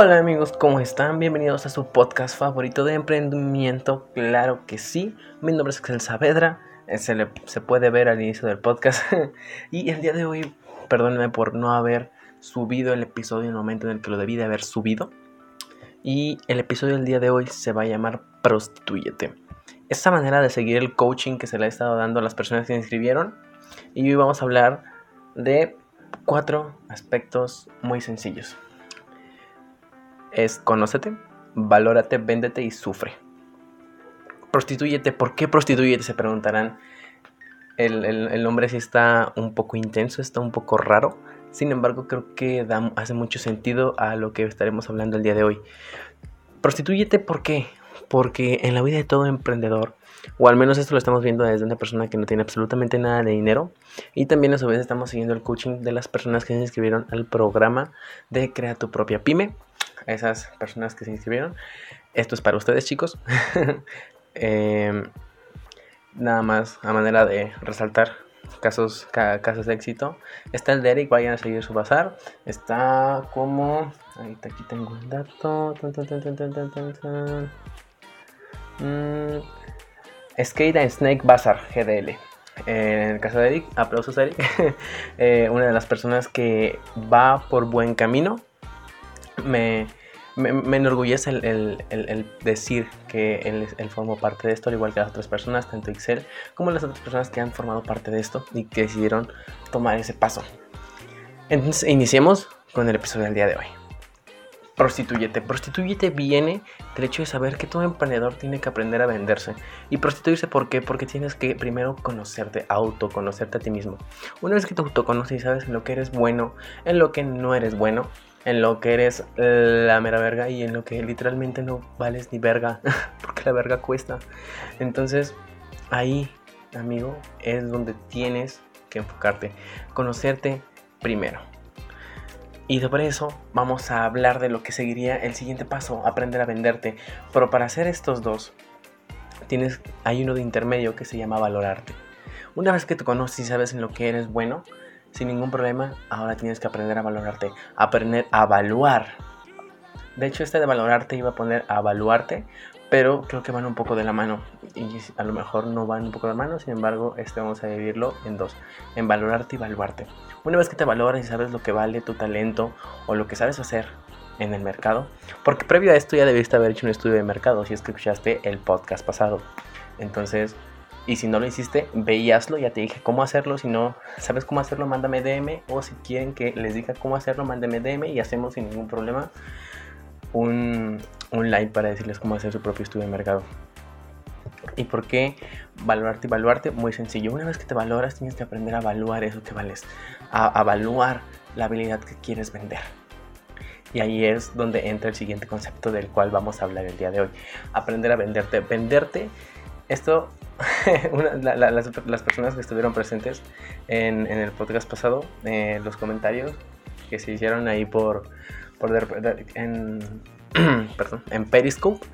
Hola amigos, ¿cómo están? Bienvenidos a su podcast favorito de emprendimiento. Claro que sí, mi nombre es Axel Saavedra, eh, se, se puede ver al inicio del podcast. y el día de hoy, perdónenme por no haber subido el episodio en el momento en el que lo debí de haber subido. Y el episodio del día de hoy se va a llamar Prostituyete. Esta manera de seguir el coaching que se le ha estado dando a las personas que se inscribieron. Y hoy vamos a hablar de cuatro aspectos muy sencillos es conócete, valórate, véndete y sufre. Prostituyete, ¿por qué prostituyete? Se preguntarán. El, el, nombre sí está un poco intenso, está un poco raro. Sin embargo, creo que hace mucho sentido a lo que estaremos hablando el día de hoy. Prostituyete, ¿por qué? Porque en la vida de todo emprendedor, o al menos esto lo estamos viendo desde una persona que no tiene absolutamente nada de dinero, y también a su vez estamos siguiendo el coaching de las personas que se inscribieron al programa de Crea tu propia pyme, esas personas que se inscribieron. Esto es para ustedes, chicos. Em, nada más a manera de resaltar casos, casos de éxito. Está el de Eric, vayan a seguir su bazar. Está como. Ahorita aquí tengo un dato. Mm, Skate and Snake Bazaar GDL. en el caso de Eric, aplausos a Eric. Eh, una de las personas que va por buen camino. Me, me, enorgullece el, decir que él, él, formó parte de esto, al igual que las otras personas, tanto Excel como las otras personas que han formado parte de esto y que decidieron tomar ese paso. Entonces, iniciemos con el episodio del día de hoy. Prostituyete. Prostituyete viene del hecho de saber que todo emprendedor tiene que aprender a venderse. ¿Y prostituirse por qué? Porque tienes que primero conocerte, autoconocerte a ti mismo. Una vez que te autoconoces y sabes en lo que eres bueno, en lo que no eres bueno, en lo que eres la mera verga y en lo que literalmente no vales ni verga, porque la verga cuesta. Entonces, ahí, amigo, es donde tienes que enfocarte, conocerte primero. Y sobre eso vamos a hablar de lo que seguiría el siguiente paso, aprender a venderte. Pero para hacer estos dos, tienes, hay uno de intermedio que se llama valorarte. Una vez que te conoces y sabes en lo que eres bueno, sin ningún problema, ahora tienes que aprender a valorarte, aprender a evaluar. De hecho, este de valorarte iba a poner a evaluarte, pero creo que van un poco de la mano y a lo mejor no van un poco de la mano, sin embargo, este vamos a dividirlo en dos, en valorarte y evaluarte. Una vez que te valoras y sabes lo que vale tu talento o lo que sabes hacer en el mercado, porque previo a esto ya debiste haber hecho un estudio de mercado si escuchaste el podcast pasado. Entonces, y si no lo hiciste, ve Ya te dije cómo hacerlo. Si no sabes cómo hacerlo, mándame DM. O si quieren que les diga cómo hacerlo, mándame DM y hacemos sin ningún problema un, un live para decirles cómo hacer su propio estudio de mercado. ¿Y por qué valorarte y evaluarte? Muy sencillo. Una vez que te valoras, tienes que aprender a evaluar eso que vales. A evaluar la habilidad que quieres vender. Y ahí es donde entra el siguiente concepto del cual vamos a hablar el día de hoy. Aprender a venderte. Venderte, esto las, personas que estuvieron presentes en, el podcast pasado, eh, los comentarios que se hicieron ahí por, por en, perdón, en Periscope,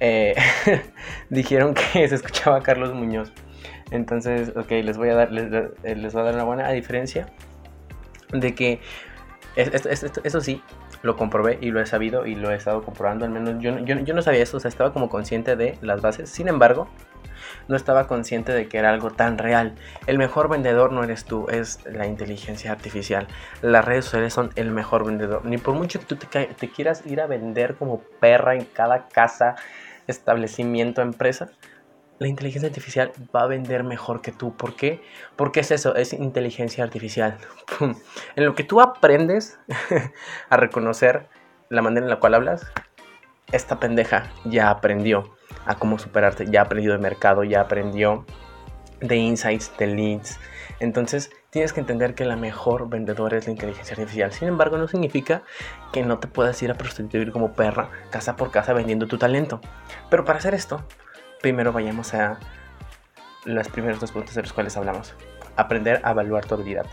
eh, dijeron que se escuchaba a Carlos Muñoz. Entonces, ok, les voy a dar, les, les voy a dar una buena diferencia de que eso sí, lo comprobé y lo he sabido y lo he estado comprobando. Al menos yo, yo, yo, no sabía eso, o sea, estaba como consciente de las bases. Sin embargo, no estaba consciente de que era algo tan real. El mejor vendedor no eres tú, es la inteligencia artificial. Las redes sociales son el mejor vendedor. Ni por mucho que tú te, quieras ir a vender como perra en cada casa, establecimiento, empresa, la inteligencia artificial va a vender mejor que tú. ¿Por qué? Porque es eso, es inteligencia artificial. en lo que tú aprendes a reconocer la manera en la cual hablas, esta pendeja ya aprendió a cómo superarte, ya aprendió de mercado, ya aprendió de insights, de leads. Entonces tienes que entender que la mejor vendedora es la inteligencia artificial. Sin embargo, no significa que no te puedas ir a prostituir como perra casa por casa vendiendo tu talento. Pero para hacer esto, primero vayamos a los primeros dos puntos de los cuales hablamos. Aprender a evaluar tu habilidad.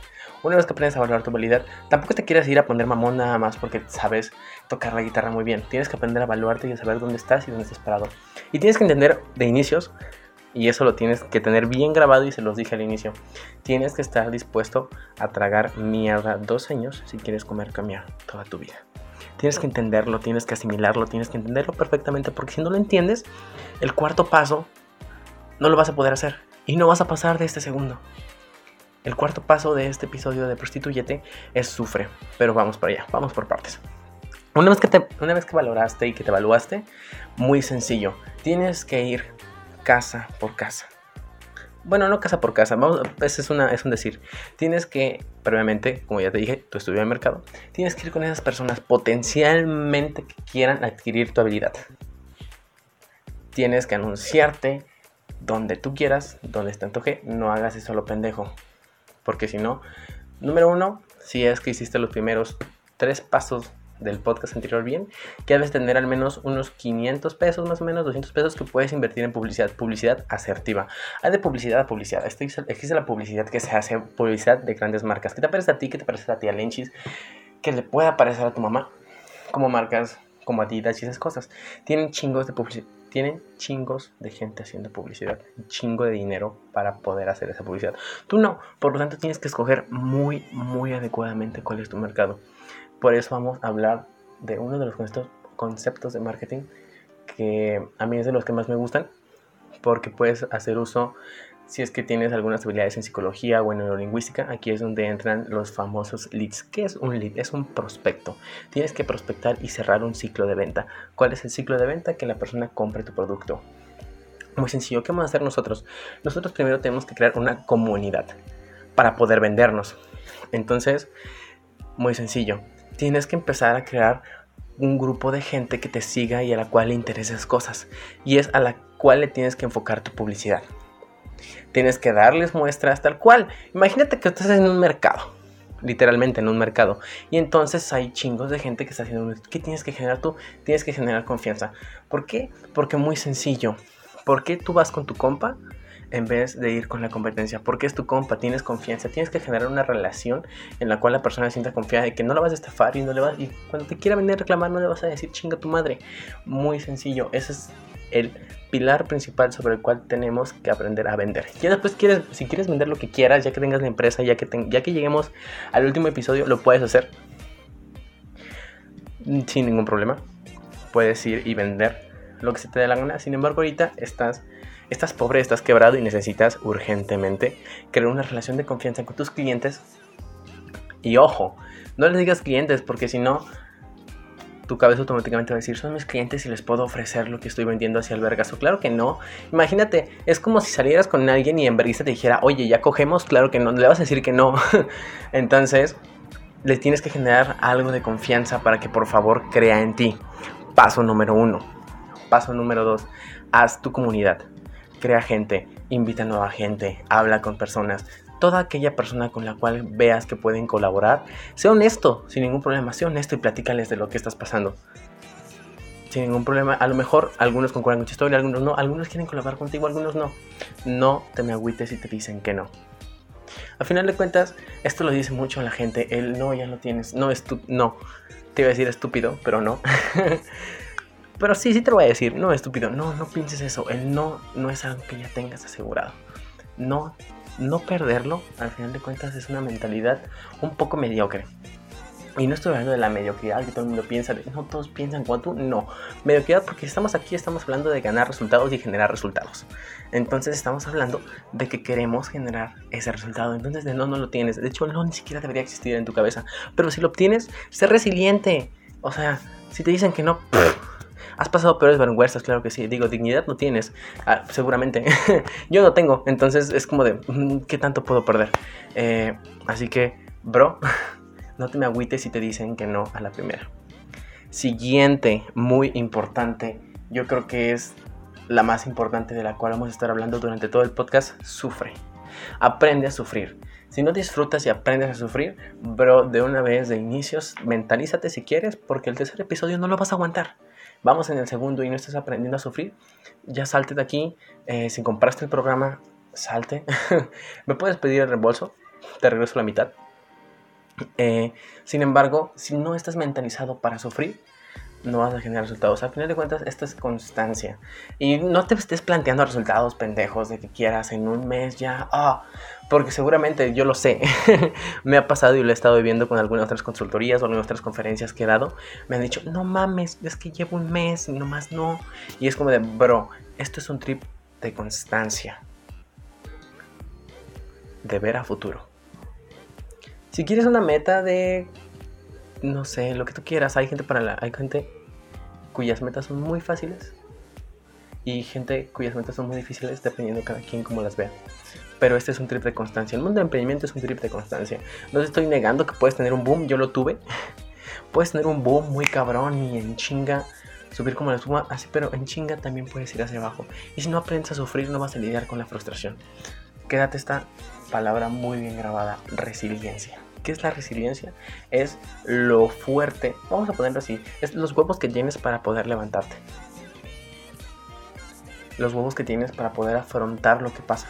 Una vez que aprendes a evaluar tu habilidad, tampoco te quieras ir a poner mamón nada más porque sabes tocar la guitarra muy bien. Tienes que aprender a evaluarte y a saber dónde estás y dónde estás parado. Y tienes que entender de inicios, y eso lo tienes que tener bien grabado y se los dije al inicio, tienes que estar dispuesto a tragar mierda dos años si quieres comer cambiar toda tu vida. Tienes que entenderlo, tienes que asimilarlo, tienes que entenderlo perfectamente, porque si no lo entiendes, el cuarto paso no lo vas a poder hacer y no vas a pasar de este segundo. El cuarto paso de este episodio de Prostituyete es sufre, pero vamos para allá, vamos por partes. Una vez, que te, una vez que valoraste y que te evaluaste, muy sencillo, tienes que ir casa por casa. Bueno, no casa por casa, vamos, es, es un decir. Tienes que, previamente, como ya te dije, tu estudio de mercado, tienes que ir con esas personas potencialmente que quieran adquirir tu habilidad. Tienes que anunciarte donde tú quieras, donde te antoje, no hagas eso lo pendejo. Porque si no, número uno, si es que hiciste los primeros tres pasos del podcast anterior bien, que debes tener al menos unos 500 pesos, más o menos 200 pesos que puedes invertir en publicidad, publicidad asertiva. Hay de publicidad a publicidad. Existe la publicidad que se hace, publicidad de grandes marcas. ¿Qué te parece a ti? ¿Qué te parece a ti, a Lenchis? Que le pueda parecer a tu mamá, como marcas como Adidas y esas cosas. Tienen chingos de publicidad. Tienen chingos de gente haciendo publicidad, un chingo de dinero para poder hacer esa publicidad. Tú no, por lo tanto tienes que escoger muy, muy adecuadamente cuál es tu mercado. Por eso vamos a hablar de uno de los conceptos de marketing que a mí es de los que más me gustan porque puedes hacer uso si es que tienes algunas habilidades en psicología o en neurolingüística, aquí es donde entran los famosos leads. ¿Qué es un lead? Es un prospecto. Tienes que prospectar y cerrar un ciclo de venta. ¿Cuál es el ciclo de venta? Que la persona compre tu producto. Muy sencillo, ¿qué vamos a hacer nosotros? Nosotros primero tenemos que crear una comunidad para poder vendernos. Entonces, muy sencillo, tienes que empezar a crear un grupo de gente que te siga y a la cual le intereses cosas. Y es a la cual le tienes que enfocar tu publicidad. Tienes que darles muestras tal cual. Imagínate que estás en un mercado. Literalmente en un mercado. Y entonces hay chingos de gente que está haciendo... ¿Qué tienes que generar tú? Tienes que generar confianza. ¿Por qué? Porque muy sencillo. ¿Por qué tú vas con tu compa en vez de ir con la competencia. Porque es tu compa, tienes confianza, tienes que generar una relación en la cual la persona sienta confiada de que no la vas a estafar y no le vas y cuando te quiera venir a reclamar no le vas a decir chinga tu madre. Muy sencillo, ese es el pilar principal sobre el cual tenemos que aprender a vender. Ya después quieres, si quieres vender lo que quieras, ya que tengas la empresa, ya que, ya que lleguemos al último episodio, lo puedes hacer sin ningún problema. Puedes ir y vender lo que se te dé la gana. Sin embargo, ahorita estás estás pobre, estás quebrado y necesitas urgentemente crear una relación de confianza con tus clientes. Y ojo, no les digas clientes porque si no, tu cabeza automáticamente va a decir, son mis clientes y les puedo ofrecer lo que estoy vendiendo hacia el vergazo. Claro que no. Imagínate, es como si salieras con alguien y en vergüenza te dijera, oye, ya cogemos. Claro que no, le vas a decir que no. Entonces, le tienes que generar algo de confianza para que por favor crea en ti. Paso número uno. Paso número dos, haz tu comunidad crea gente, invita a nueva gente, habla con personas. Toda aquella persona con la cual veas que pueden colaborar, sea honesto, sin ningún problema, sea honesto y platícales de lo que estás pasando. Sin ningún problema, a lo mejor algunos concuerdan con tu historia, algunos no, algunos quieren colaborar contigo, algunos no. No te me agüites si te dicen que no. Al final de cuentas, esto lo dice mucho la gente, el no ya lo tienes, no, es no, te iba a decir estúpido, pero no. Pero sí, sí te lo voy a decir, no estúpido, no, no pienses eso, el no no es algo que ya tengas asegurado. No, no perderlo, al final de cuentas, es una mentalidad un poco mediocre. Y no estoy hablando de la mediocridad que todo el mundo piensa, de, no todos piensan como tú, no. Mediocridad porque estamos aquí, estamos hablando de ganar resultados y generar resultados. Entonces estamos hablando de que queremos generar ese resultado. Entonces de no, no lo tienes. De hecho, no ni siquiera debería existir en tu cabeza. Pero si lo obtienes, sé resiliente. O sea, si te dicen que no, Has pasado peores vergüenzas, claro que sí. Digo, dignidad no tienes, ah, seguramente. Yo no tengo, entonces es como de, mm, ¿qué tanto puedo perder? Eh, así que, bro, no te me agüites si te dicen que no a la primera. Siguiente, muy importante, yo creo que es la más importante de la cual vamos a estar hablando durante todo el podcast, sufre. Aprende a sufrir. Si no disfrutas y aprendes a sufrir, bro, de una vez de inicios, mentalízate si quieres, porque el tercer episodio no lo vas a aguantar vamos en el segundo y no estás aprendiendo a sufrir, ya salte de aquí. Eh, si compraste el programa, salte. Me puedes pedir el reembolso, te regreso la mitad. Eh, sin embargo, si no estás mentalizado para sufrir, no vas a generar resultados. Al final de cuentas, esto es constancia. Y no te estés planteando resultados pendejos de que quieras en un mes ya. Ah, porque seguramente yo lo sé. me ha pasado y lo he estado viviendo con algunas otras consultorías o algunas otras conferencias que he dado. Me han dicho, no mames, es que llevo un mes nomás no. Y es como de, bro, esto es un trip de constancia. De ver a futuro. Si quieres una meta de no sé, lo que tú quieras, hay gente para la hay gente cuyas metas son muy fáciles y gente cuyas metas son muy difíciles dependiendo cada quien cómo las vea. Pero este es un trip de constancia. El mundo de emprendimiento es un trip de constancia. No te estoy negando que puedes tener un boom, yo lo tuve. puedes tener un boom muy cabrón y en chinga subir como la espuma, así, pero en chinga también puedes ir hacia abajo. Y si no aprendes a sufrir, no vas a lidiar con la frustración. Quédate esta palabra muy bien grabada, resiliencia. ¿Qué es la resiliencia? Es lo fuerte, vamos a ponerlo así, es los huevos que tienes para poder levantarte. Los huevos que tienes para poder afrontar lo que pasa.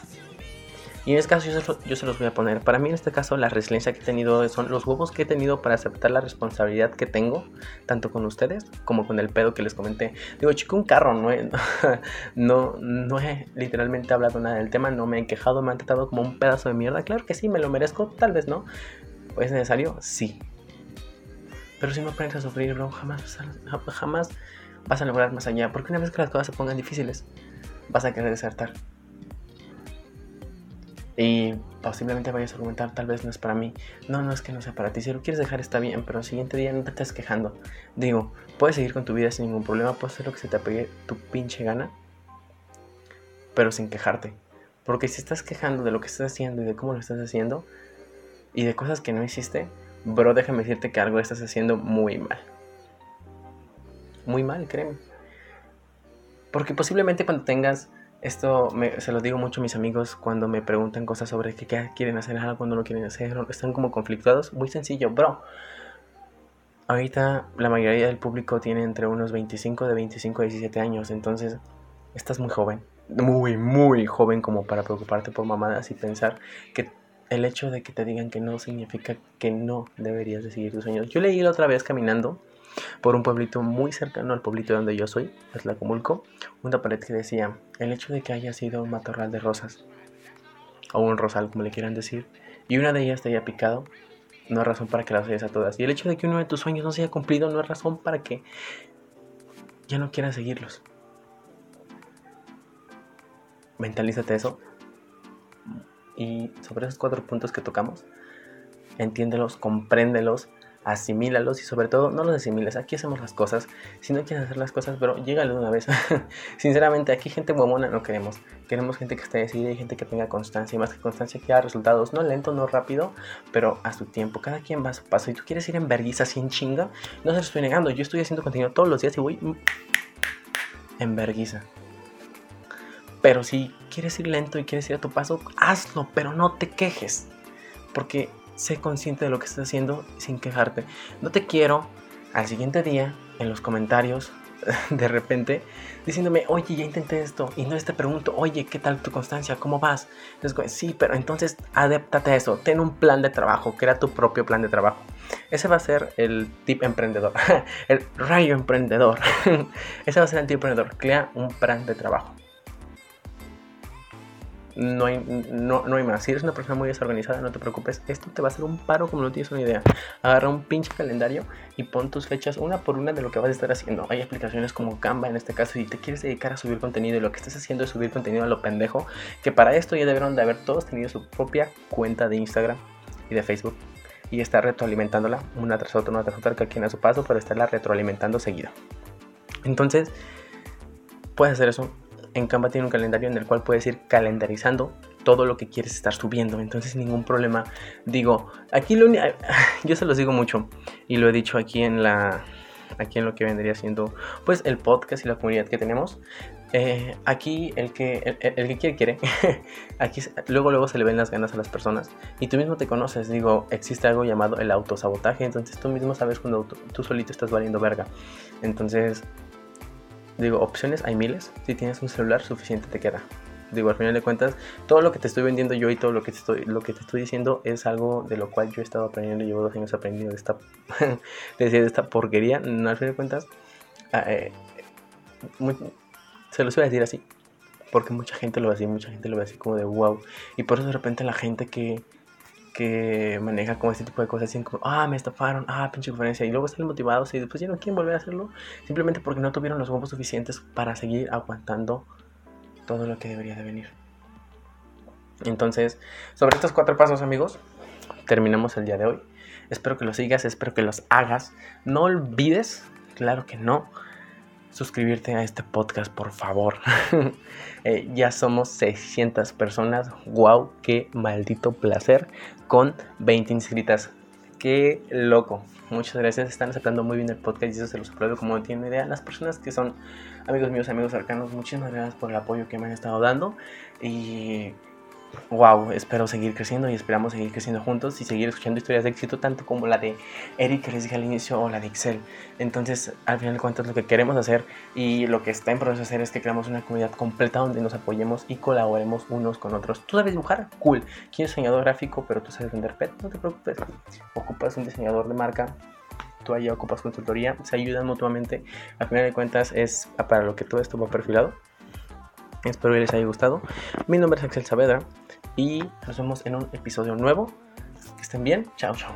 Y en este caso yo se, los voy a poner. Para mí en este caso la resiliencia que he tenido son los huevos que he tenido para aceptar la responsabilidad que tengo, tanto con ustedes como con el pedo que les comenté. Digo, chico, un carro, no he, no, no literalmente hablado nada del tema, no me he quejado, me han tratado como un pedazo de mierda. Claro que sí, me lo merezco, tal vez no. ¿Es necesario? Sí. Pero si no aprendes a sufrir, bro, jamás, jamás vas a lograr más allá. Porque una vez que las cosas se pongan difíciles, vas a querer desertar. Y posiblemente vayas a argumentar, tal vez no es para mí. No, no es que no sea para ti. Si lo quieres dejar está bien, pero el siguiente día no te estés quejando. Digo, puedes seguir con tu vida sin ningún problema, puedes hacer lo que se te apegue tu pinche gana, pero sin quejarte. Porque si estás quejando de lo que estás haciendo y de cómo lo estás haciendo, y de cosas que no hiciste, bro, déjame decirte que algo estás haciendo muy mal. Muy mal, créeme. Porque posiblemente cuando tengas esto, se lo digo mucho a mis amigos cuando me preguntan cosas sobre qué, quieren hacer, algo, cuando no quieren hacer, están como conflictuados. Muy sencillo, bro. Ahorita la mayoría del público tiene entre unos 25, de 25 a 17 años, entonces estás muy joven. Muy, muy joven como para preocuparte por mamadas y pensar que el hecho de que te digan que no significa que no deberías de seguir tus sueños. Yo leí la otra vez caminando por un pueblito muy cercano al pueblito donde yo soy, Comulco, una pared que decía, el hecho de que haya sido un matorral de rosas, o un rosal como le quieran decir, y una de ellas te haya picado, no es razón para que las oyes a todas. Y el hecho de que uno de tus sueños no se haya cumplido no es razón para que ya no quieras seguirlos. Mentalízate eso y sobre esos cuatro puntos que tocamos, entiéndelos, compréndelos, asimílalos y sobre todo no los asimiles. Aquí hacemos las cosas. Si no quieres hacer las cosas, pero llégale de una vez. Sinceramente, aquí gente huevona no queremos. Queremos gente que esté decidida y gente que tenga constancia. Y más que constancia, que haga resultados. No lento, no rápido, pero a su tiempo. Cada quien va a su paso. Y tú quieres ir en vergüenza en chinga, no se lo estoy negando. Yo estoy haciendo contenido todos los días y voy en vergüenza. Pero si quieres ir lento y quieres ir a tu paso, hazlo, pero no te quejes. Porque sé consciente de lo que estás haciendo sin quejarte. No te quiero al siguiente día en los comentarios de repente diciéndome, oye, ya intenté esto. Y no te pregunto, oye, ¿qué tal tu constancia? ¿Cómo vas? Entonces, sí, pero entonces adéptate a eso. Ten un plan de trabajo, crea tu propio plan de trabajo. Ese va a ser el tip emprendedor, el rayo emprendedor. Ese va a ser el tip emprendedor. Crea un plan de trabajo no hay, no, hay más. Si eres una persona muy desorganizada, no te preocupes. Esto te va a hacer un paro como no tienes una idea. Agarra un pinche calendario y pon tus fechas una por una de lo que vas a estar haciendo. Hay aplicaciones como Canva en este caso. Y te quieres dedicar a subir contenido y lo que estás haciendo es subir contenido a lo pendejo. Que para esto ya debieron de haber todos tenido su propia cuenta de Instagram y de Facebook. Y estar retroalimentándola una tras otra, una tras otra, que quien a su paso, pero estarla retroalimentando seguido. Entonces, puedes hacer eso en Canva tiene un calendario en el cual puedes ir calendarizando todo lo que quieres estar subiendo. Entonces, ningún problema. Digo, aquí lo yo se los digo mucho y lo he dicho aquí en la aquí en lo que vendría siendo pues el podcast y la comunidad que tenemos. Eh, aquí el que el, que quiere quiere. aquí luego luego se le ven las ganas a las personas y tú mismo te conoces. Digo, existe algo llamado el autosabotaje. Entonces tú mismo sabes cuando tú solito estás valiendo verga. Entonces Digo, opciones hay miles. Si tienes un celular, suficiente te queda. Digo, al final de cuentas, todo lo que te estoy vendiendo yo y todo lo que te estoy, lo que te estoy diciendo es algo de lo cual yo he estado aprendiendo. Llevo dos años aprendiendo de esta, de esta porquería. No, al final de cuentas, ah, eh, se los voy a decir así, porque mucha gente lo ve así, mucha gente lo ve así como de wow. Y por eso de repente la gente que, que maneja como este tipo de cosas, dicen como, ah, me estafaron, ah, pinche conferencia, y luego salen motivados y después ya no quieren volver a hacerlo, simplemente porque no tuvieron los huevos suficientes para seguir aguantando todo lo que debería de venir. Entonces, sobre estos cuatro pasos, amigos, terminamos el día de hoy. Espero que los sigas, espero que los hagas. No olvides, claro que no, suscribirte a este podcast, por favor. Eh, ya somos 600 personas. ¡Wow! ¡Qué maldito placer! Con 20 inscritas. ¡Qué loco! Muchas gracias. Están aceptando muy bien el podcast y eso se los aplaudo como no tienen idea. Las personas que son amigos míos, amigos cercanos, muchísimas gracias por el apoyo que me han estado dando. Y wow, espero seguir creciendo y esperamos seguir creciendo juntos y seguir escuchando historias de éxito, tanto como la de Eric que les dije al inicio o la de Excel. Entonces, al final de cuentas, lo que queremos hacer y lo que está en proceso de hacer es que creamos una comunidad completa donde nos apoyemos y colaboremos unos con otros. ¿Tú sabes dibujar? Cool. ¿Quieres diseñador gráfico, pero tú sabes vender pet? No te preocupes. Ocupas un diseñador de marca tú allá ocupas consultoría, se ayudan mutuamente. Al final de cuentas es para lo que todo esto va perfilado. Espero que les haya gustado. Mi nombre es Axel Saavedra y nos vemos en un episodio nuevo. Que estén bien. Chao, chao.